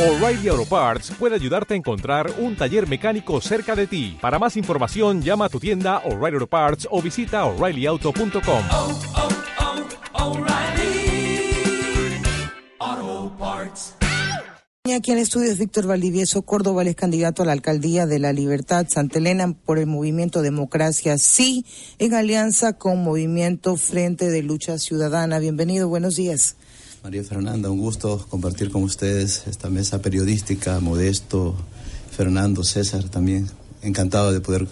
O'Reilly Auto Parts puede ayudarte a encontrar un taller mecánico cerca de ti. Para más información, llama a tu tienda O'Reilly Auto Parts o visita oreillyauto.com. oh, oh, O'Reilly Auto Parts. Aquí en estudios Víctor Valdivieso Córdoba, es candidato a la alcaldía de La Libertad Santa Elena por el movimiento Democracia Sí, en alianza con Movimiento Frente de Lucha Ciudadana. Bienvenido, buenos días. María Fernanda, un gusto compartir con ustedes esta mesa periodística, Modesto, Fernando, César también. Encantado de poder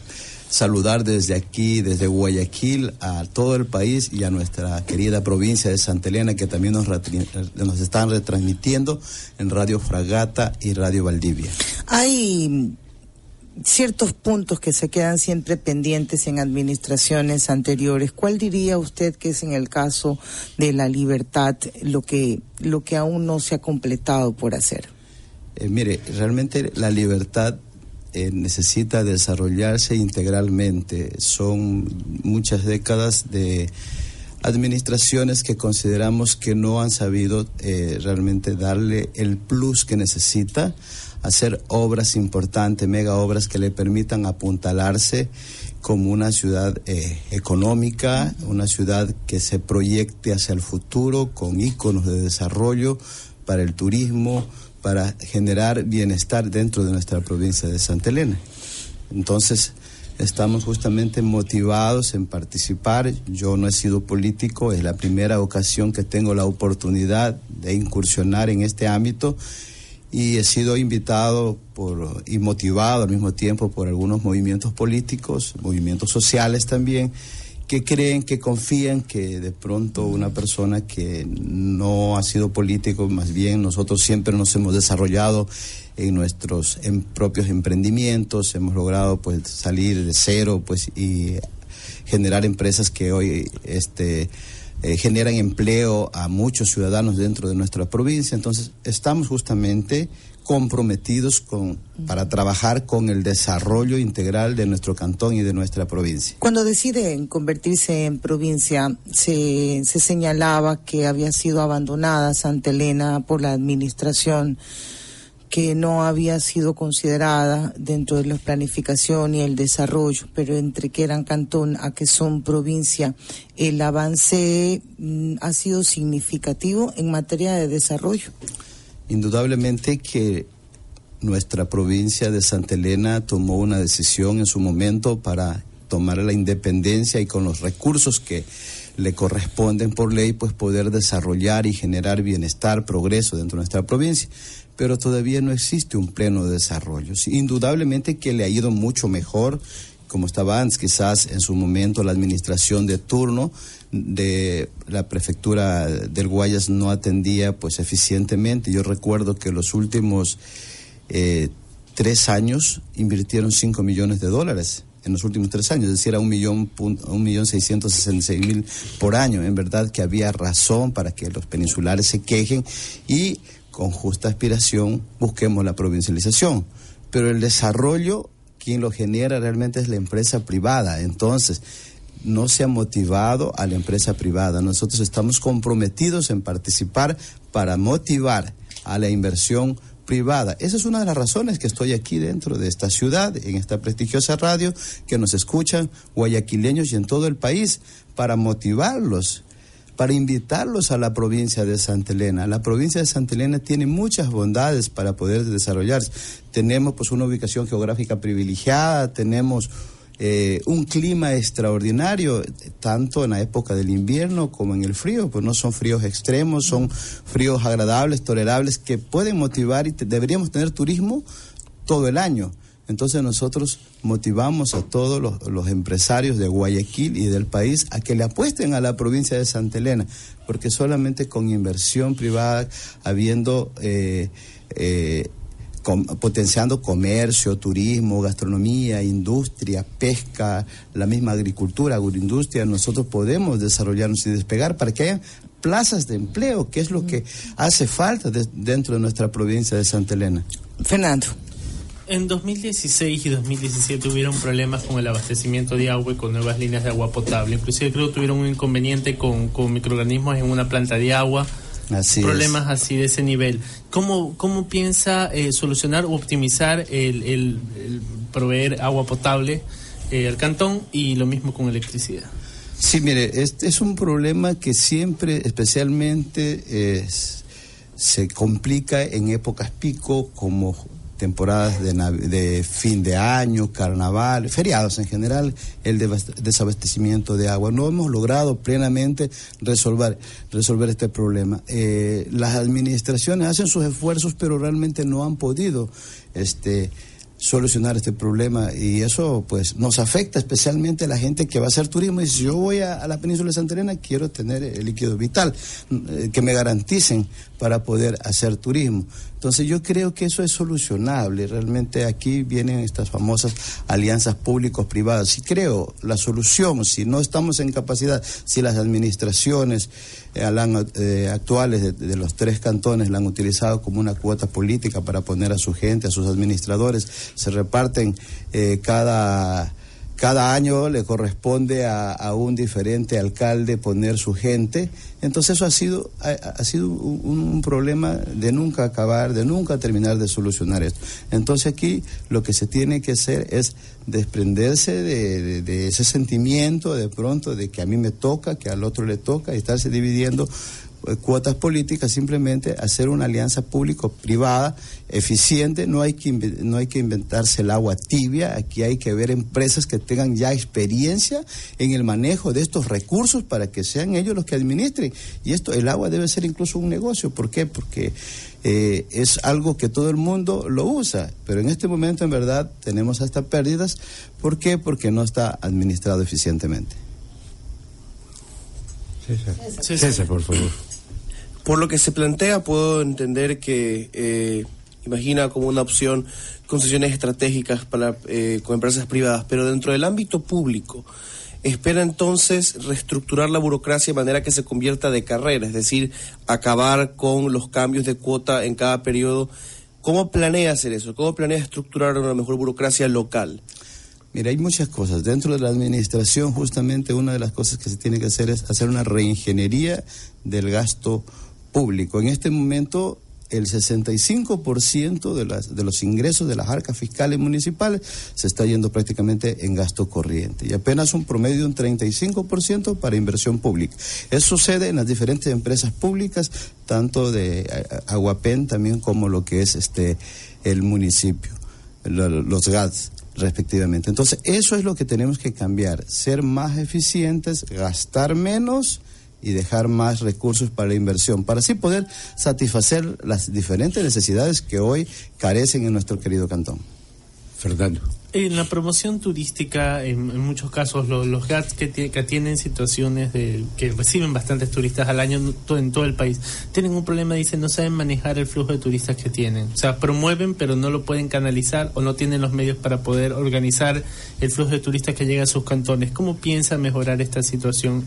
saludar desde aquí, desde Guayaquil, a todo el país y a nuestra querida provincia de Santa Elena que también nos, nos están retransmitiendo en Radio Fragata y Radio Valdivia. Hay ciertos puntos que se quedan siempre pendientes en administraciones anteriores. ¿Cuál diría usted que es en el caso de la libertad lo que, lo que aún no se ha completado por hacer? Eh, mire, realmente la libertad eh, necesita desarrollarse integralmente. Son muchas décadas de administraciones que consideramos que no han sabido eh, realmente darle el plus que necesita hacer obras importantes, mega obras que le permitan apuntalarse como una ciudad eh, económica, una ciudad que se proyecte hacia el futuro con íconos de desarrollo para el turismo, para generar bienestar dentro de nuestra provincia de Santa Elena. Entonces, estamos justamente motivados en participar. Yo no he sido político, es la primera ocasión que tengo la oportunidad de incursionar en este ámbito y he sido invitado por, y motivado al mismo tiempo por algunos movimientos políticos, movimientos sociales también, que creen, que confían que de pronto una persona que no ha sido político, más bien nosotros siempre nos hemos desarrollado en nuestros en propios emprendimientos, hemos logrado pues salir de cero pues y generar empresas que hoy este eh, generan empleo a muchos ciudadanos dentro de nuestra provincia. Entonces, estamos justamente comprometidos con, para trabajar con el desarrollo integral de nuestro cantón y de nuestra provincia. Cuando deciden convertirse en provincia, se, se señalaba que había sido abandonada Santa Elena por la administración que no había sido considerada dentro de la planificación y el desarrollo, pero entre que eran cantón a que son provincia, el avance mm, ha sido significativo en materia de desarrollo. Indudablemente que nuestra provincia de Santa Elena tomó una decisión en su momento para tomar la independencia y con los recursos que le corresponden por ley, pues poder desarrollar y generar bienestar, progreso dentro de nuestra provincia pero todavía no existe un pleno desarrollo. Indudablemente que le ha ido mucho mejor, como estaba antes, quizás en su momento la administración de turno de la prefectura del Guayas no atendía pues eficientemente. Yo recuerdo que los últimos eh, tres años invirtieron cinco millones de dólares en los últimos tres años, es decir, a un millón, un millón seiscientos sesenta y seis mil por año. En verdad que había razón para que los peninsulares se quejen y con justa aspiración busquemos la provincialización. Pero el desarrollo, quien lo genera realmente es la empresa privada. Entonces, no se ha motivado a la empresa privada. Nosotros estamos comprometidos en participar para motivar a la inversión privada. Esa es una de las razones que estoy aquí dentro de esta ciudad, en esta prestigiosa radio, que nos escuchan guayaquileños y en todo el país, para motivarlos para invitarlos a la provincia de Santa Elena. La provincia de Santa Elena tiene muchas bondades para poder desarrollarse. Tenemos pues una ubicación geográfica privilegiada, tenemos eh, un clima extraordinario, tanto en la época del invierno como en el frío, pues no son fríos extremos, son fríos agradables, tolerables, que pueden motivar y deberíamos tener turismo todo el año. Entonces nosotros motivamos a todos los, empresarios de Guayaquil y del país a que le apuesten a la provincia de Santa Elena, porque solamente con inversión privada, habiendo... Eh, eh, potenciando comercio, turismo, gastronomía, industria, pesca, la misma agricultura, agroindustria, nosotros podemos desarrollarnos y despegar para que haya plazas de empleo, que es lo que hace falta dentro de nuestra provincia de Santa Elena. Fernando. En 2016 y 2017 hubieron problemas con el abastecimiento de agua y con nuevas líneas de agua potable. Inclusive creo que tuvieron un inconveniente con, con microorganismos en una planta de agua. Así problemas así de ese nivel. ¿Cómo, cómo piensa eh, solucionar o optimizar el, el- el proveer agua potable eh, al cantón y lo mismo con electricidad? Sí, mire, este es un problema que siempre, especialmente, es- se complica en épocas pico, como temporadas de, de fin de año, carnaval, feriados en general, el desabastecimiento de agua. No hemos logrado plenamente resolver, resolver este problema. Eh, las administraciones hacen sus esfuerzos, pero realmente no han podido este, solucionar este problema y eso pues nos afecta especialmente a la gente que va a hacer turismo y si yo voy a, a la península de Santa Elena quiero tener el líquido vital eh, que me garanticen para poder hacer turismo entonces yo creo que eso es solucionable realmente aquí vienen estas famosas alianzas públicos privadas y creo la solución si no estamos en capacidad si las administraciones eh, eh, actuales de, de los tres cantones la han utilizado como una cuota política para poner a su gente, a sus administradores. Se reparten eh, cada, cada año, le corresponde a, un diferente alcalde poner su gente. Entonces eso ha sido, ha, ha sido un, problema de nunca acabar, de nunca terminar de solucionar esto. Entonces aquí lo que se tiene que hacer es desprenderse de, de- ese sentimiento de pronto de que a mí me toca, que al otro le toca y estarse dividiendo cuotas políticas, simplemente hacer una alianza público-privada eficiente, no hay, que inve- no hay que inventarse el agua tibia, aquí hay que ver empresas que tengan ya experiencia en el manejo de estos recursos para que sean ellos los que administren. Y esto, el agua debe ser incluso un negocio, ¿por qué? Porque eh, es algo que todo el mundo lo usa, pero en este momento en verdad tenemos hasta pérdidas, ¿por qué? Porque no está administrado eficientemente. César, por favor. Por lo que se plantea, puedo entender que eh, imagina como una opción concesiones estratégicas para, eh, con empresas privadas, pero dentro del ámbito público, espera entonces reestructurar la burocracia de manera que se convierta de carrera, es decir, acabar con los cambios de cuota en cada periodo. ¿Cómo planea hacer eso? ¿Cómo planea estructurar una mejor burocracia local? Mira, hay muchas cosas. Dentro de la administración, justamente una de las cosas que se tiene que hacer es hacer una reingeniería del gasto público. En este momento, el 65% de, las, de los ingresos de las arcas fiscales municipales se está yendo prácticamente en gasto corriente y apenas un promedio de un 35% para inversión pública. Eso sucede en las diferentes empresas públicas, tanto de eh, Aguapen también como lo que es este el municipio, lo- los GATS respectivamente. Entonces, eso es lo que tenemos que cambiar, ser más eficientes, gastar menos y dejar más recursos para la inversión, para así poder satisfacer las diferentes necesidades que hoy carecen en nuestro querido cantón. Fernando. En la promoción turística, en, en muchos casos, lo- los GATS que, tie- que tienen situaciones de que reciben bastantes turistas al año en todo, en todo el país, tienen un problema, dicen, no saben manejar el flujo de turistas que tienen. O sea, promueven, pero no lo pueden canalizar o no tienen los medios para poder organizar el flujo de turistas que llega a sus cantones. ¿Cómo piensa mejorar esta situación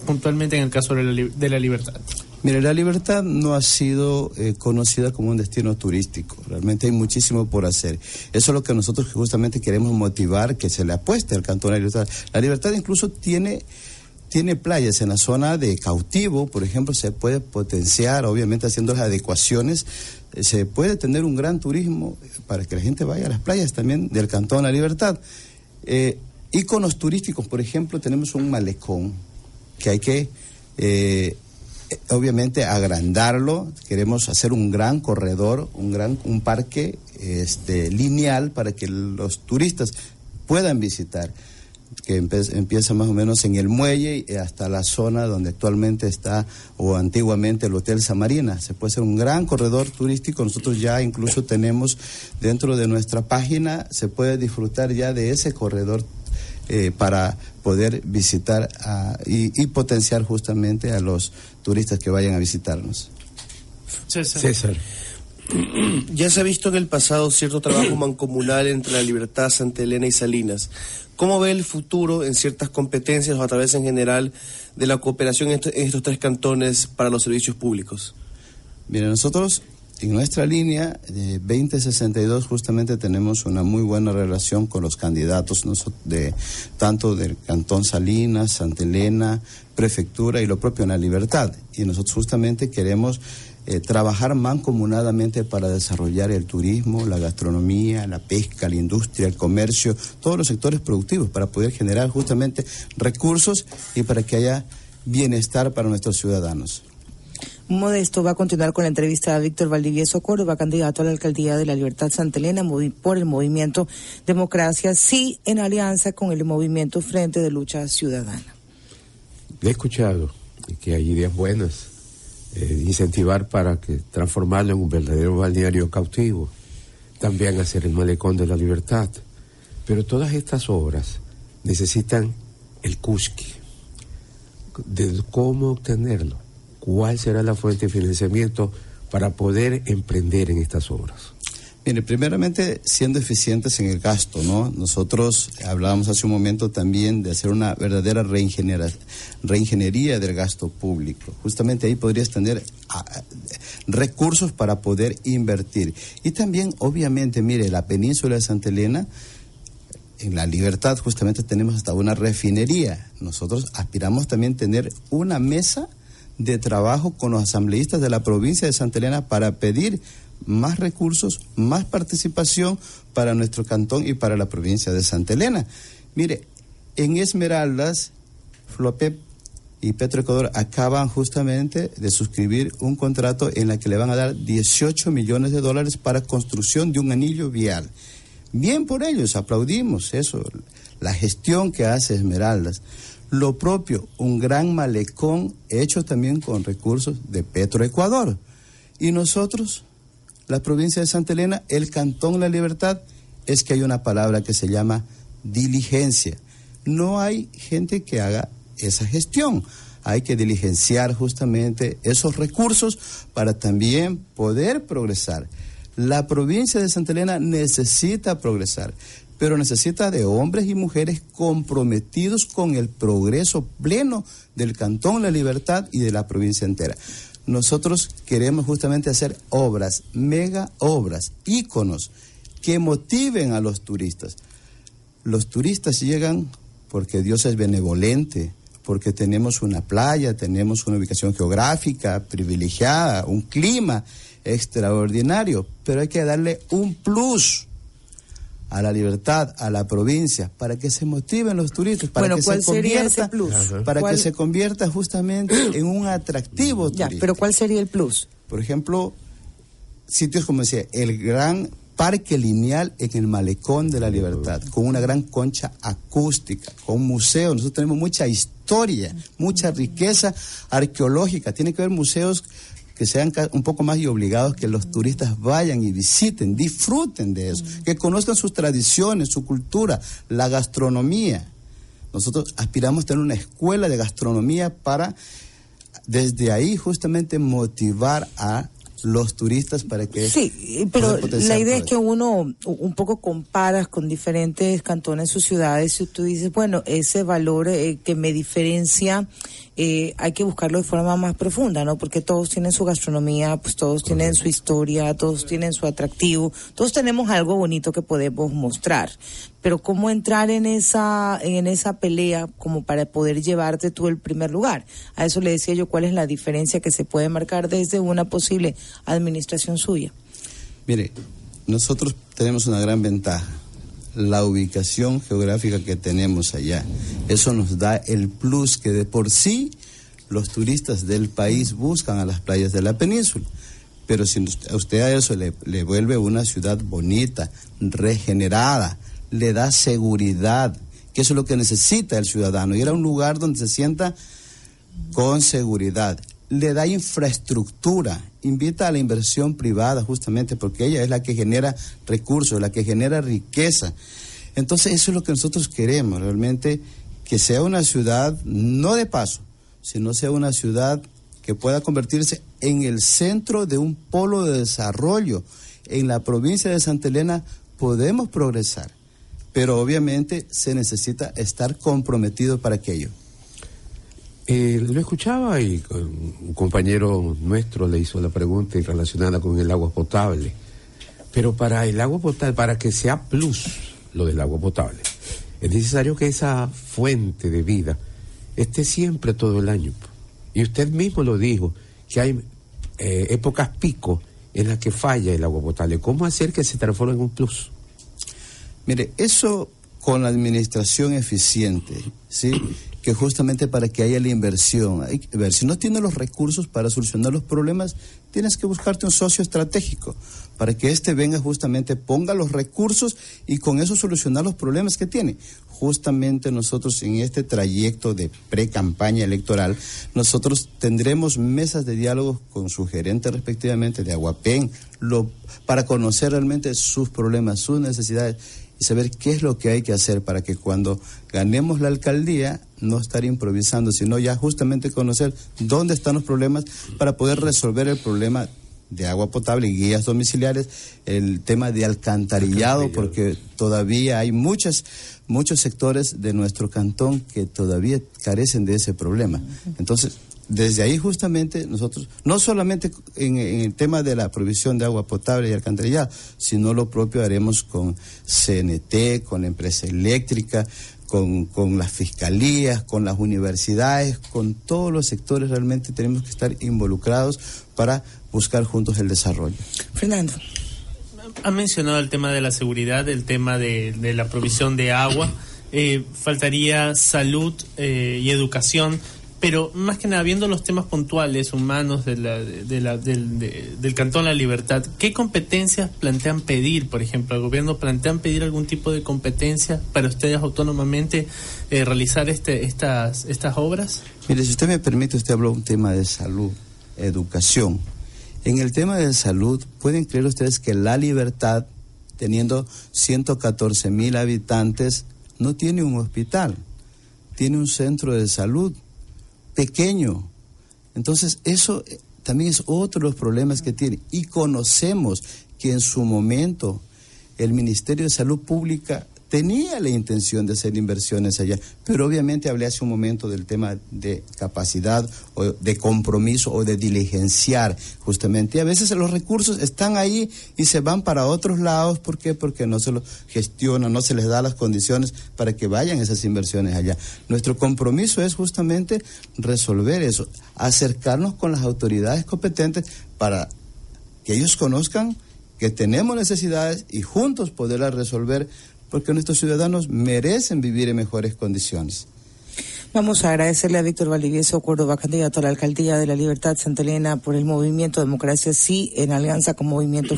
puntualmente en el caso de la, de la libertad? Mire, la libertad no ha sido eh, conocida como un destino turístico. Realmente hay muchísimo por hacer. Eso es lo que nosotros justamente queremos motivar, que se le apueste al Cantón de la Libertad. La Libertad incluso tiene tiene playas en la zona de cautivo, por ejemplo, se puede potenciar, obviamente haciendo las adecuaciones, eh, se puede tener un gran turismo para que la gente vaya a las playas también del Cantón de la Libertad. Eh, turísticos, por ejemplo, tenemos un malecón que hay que, eh, obviamente, agrandarlo. Queremos hacer un gran corredor, un gran un parque este, lineal para que los turistas puedan visitar que empieza más o menos en el muelle hasta la zona donde actualmente está o antiguamente el Hotel Samarina. Se puede hacer un gran corredor turístico. Nosotros ya incluso tenemos dentro de nuestra página, se puede disfrutar ya de ese corredor eh, para poder visitar a- y, y potenciar justamente a los turistas que vayan a visitarnos. César. Ya se ha visto en el pasado cierto trabajo mancomunal entre la Libertad, Santa Elena y Salinas. ¿Cómo ve el futuro en ciertas competencias o a través en general de la cooperación en, est- en estos tres cantones para los servicios públicos? Mire, nosotros en nuestra línea de 2062 justamente tenemos una muy buena relación con los candidatos de tanto del Cantón Salinas, Santa Elena, Prefectura y lo propio en la Libertad. Y nosotros justamente queremos eh, trabajar mancomunadamente para desarrollar el turismo, la gastronomía, la pesca, la industria, el comercio, todos los sectores productivos para poder generar justamente recursos y para que haya bienestar para nuestros ciudadanos. Modesto va a continuar con la entrevista a Víctor Valdivieso Córdoba, candidato a la alcaldía de la Libertad Santa Elena por el movimiento Democracia, sí en alianza con el movimiento Frente de Lucha Ciudadana. he escuchado que hay ideas buenas, eh, incentivar para que transformarlo en un verdadero balneario cautivo, también hacer el malecón de la libertad. Pero todas estas obras necesitan el cusqui, de cómo obtenerlo cuál será la fuente de financiamiento para poder emprender en estas obras. Mire, primeramente siendo eficientes en el gasto, ¿no? Nosotros hablábamos hace un momento también de hacer una verdadera reingeniería del gasto público. Justamente ahí podrías tener ah, recursos para poder invertir. Y también, obviamente, mire, la península de Santa Elena, en la libertad justamente tenemos hasta una refinería. Nosotros aspiramos también tener una mesa de trabajo con los asambleístas de la provincia de Santa Elena para pedir más recursos, más participación para nuestro cantón y para la provincia de Santa Elena. Mire, en Esmeraldas, Flopep y Petroecuador acaban justamente de suscribir un contrato en el que le van a dar 18 millones de dólares para construcción de un anillo vial. Bien por ellos, aplaudimos eso, la gestión que hace Esmeraldas. Lo propio, un gran malecón hecho también con recursos de Petroecuador. Y nosotros, la provincia de Santa Elena, el Cantón La Libertad, es que hay una palabra que se llama diligencia. No hay gente que haga esa gestión. Hay que diligenciar justamente esos recursos para también poder progresar. La provincia de Santa Elena necesita progresar pero necesita de hombres y mujeres comprometidos con el progreso pleno del Cantón La Libertad y de la provincia entera. Nosotros queremos justamente hacer obras, mega obras, íconos, que motiven a los turistas. Los turistas llegan porque Dios es benevolente, porque tenemos una playa, tenemos una ubicación geográfica privilegiada, un clima extraordinario, pero hay que darle un plus a la libertad, a la provincia, para que se motiven los turistas, para que se convierta, plus? para que se convierta justamente en un atractivo ya, Pero ¿cuál sería el plus? Por ejemplo, sitios como decía, el gran parque lineal en el malecón de la libertad, con una gran concha acústica, con un museo. Nosotros tenemos mucha historia, mucha riqueza arqueológica. Tiene que haber museos que sean un poco más y obligados que los turistas vayan y visiten, disfruten de eso, que conozcan sus tradiciones, su cultura, la gastronomía. Nosotros aspiramos a tener una escuela de gastronomía para desde ahí justamente motivar a los turistas para que... Sí, pero la idea es que uno un poco comparas con diferentes cantones o ciudades y tú dices, bueno, ese valor eh, que me diferencia eh, hay que buscarlo de forma más profunda, ¿no? Porque todos tienen su gastronomía, pues todos tienen su historia, todos tienen su atractivo, todos tenemos algo bonito que podemos mostrar. Pero cómo entrar en esa en esa pelea como para poder llevarte tú el primer lugar. A eso le decía yo cuál es la diferencia que se puede marcar desde una posible administración suya. Mire, nosotros tenemos una gran ventaja la ubicación geográfica que tenemos allá. Eso nos da el plus que de por sí los turistas del país buscan a las playas de la península. Pero si a usted a eso le, le vuelve una ciudad bonita, regenerada, le da seguridad, que eso es lo que necesita el ciudadano, ir a un lugar donde se sienta con seguridad le da infraestructura, invita a la inversión privada justamente porque ella es la que genera recursos, la que genera riqueza. Entonces eso es lo que nosotros queremos, realmente que sea una ciudad no de paso, sino sea una ciudad que pueda convertirse en el centro de un polo de desarrollo. En la provincia de Santa Elena podemos progresar, pero obviamente se necesita estar comprometido para aquello. Eh, lo escuchaba y un compañero nuestro le hizo la pregunta relacionada con el agua potable. Pero para el agua potable, para que sea plus lo del agua potable, es necesario que esa fuente de vida esté siempre todo el año. Y usted mismo lo dijo, que hay eh, épocas pico en las que falla el agua potable. ¿Cómo hacer que se transforme en un plus? Mire, eso con la administración eficiente, ¿sí? Que justamente para que haya la inversión, hay que ver, si no tienes los recursos para solucionar los problemas, tienes que buscarte un socio estratégico para que éste venga justamente, ponga los recursos y con eso solucionar los problemas que tiene. Justamente nosotros en este trayecto de pre-campaña electoral, nosotros tendremos mesas de diálogo con su gerente respectivamente de Aguapen, lo, para conocer realmente sus problemas, sus necesidades y saber qué es lo que hay que hacer para que cuando ganemos la alcaldía no estar improvisando, sino ya justamente conocer dónde están los problemas para poder resolver el problema de agua potable y guías domiciliares, el tema de alcantarillado, porque todavía hay muchas, muchos sectores de nuestro cantón que todavía carecen de ese problema. Entonces, desde ahí justamente nosotros, no solamente en, en el tema de la provisión de agua potable y alcantarillado, sino lo propio haremos con CNT, con la empresa eléctrica, con, con las fiscalías, con las universidades, con todos los sectores realmente tenemos que estar involucrados para buscar juntos el desarrollo. Fernando. Ha mencionado el tema de la seguridad, el tema de, de la provisión de agua. Eh, faltaría salud eh, y educación, pero más que nada, viendo los temas puntuales, humanos de la- de la- del, de- del Cantón La Libertad, ¿qué competencias plantean pedir, por ejemplo? ¿El gobierno plantean pedir algún tipo de competencia para ustedes autónomamente eh, realizar este, estas, estas obras? Mire, si usted me permite, usted habló un tema de salud, educación. En el tema de salud, pueden creer ustedes que la libertad, teniendo 114 mil habitantes, no tiene un hospital, tiene un centro de salud pequeño. Entonces, eso eh, también es otro de los problemas que tiene. Y conocemos que en su momento el Ministerio de Salud Pública tenía la intención de hacer inversiones allá, pero obviamente hablé hace un momento del tema de capacidad o de compromiso o de diligenciar justamente. Y a veces los recursos están ahí y se van para otros lados. ¿Por qué? Porque no se los gestiona, no se les da las condiciones para que vayan esas inversiones allá. Nuestro compromiso es justamente resolver eso, acercarnos con las autoridades competentes para que ellos conozcan que tenemos necesidades y juntos poderlas resolver porque nuestros ciudadanos merecen vivir en mejores condiciones. Vamos a agradecerle a Víctor Valdivieso Córdoba, candidato a la alcaldía de la Libertad Santa Elena, por el movimiento Democracia Sí en alianza con Movimiento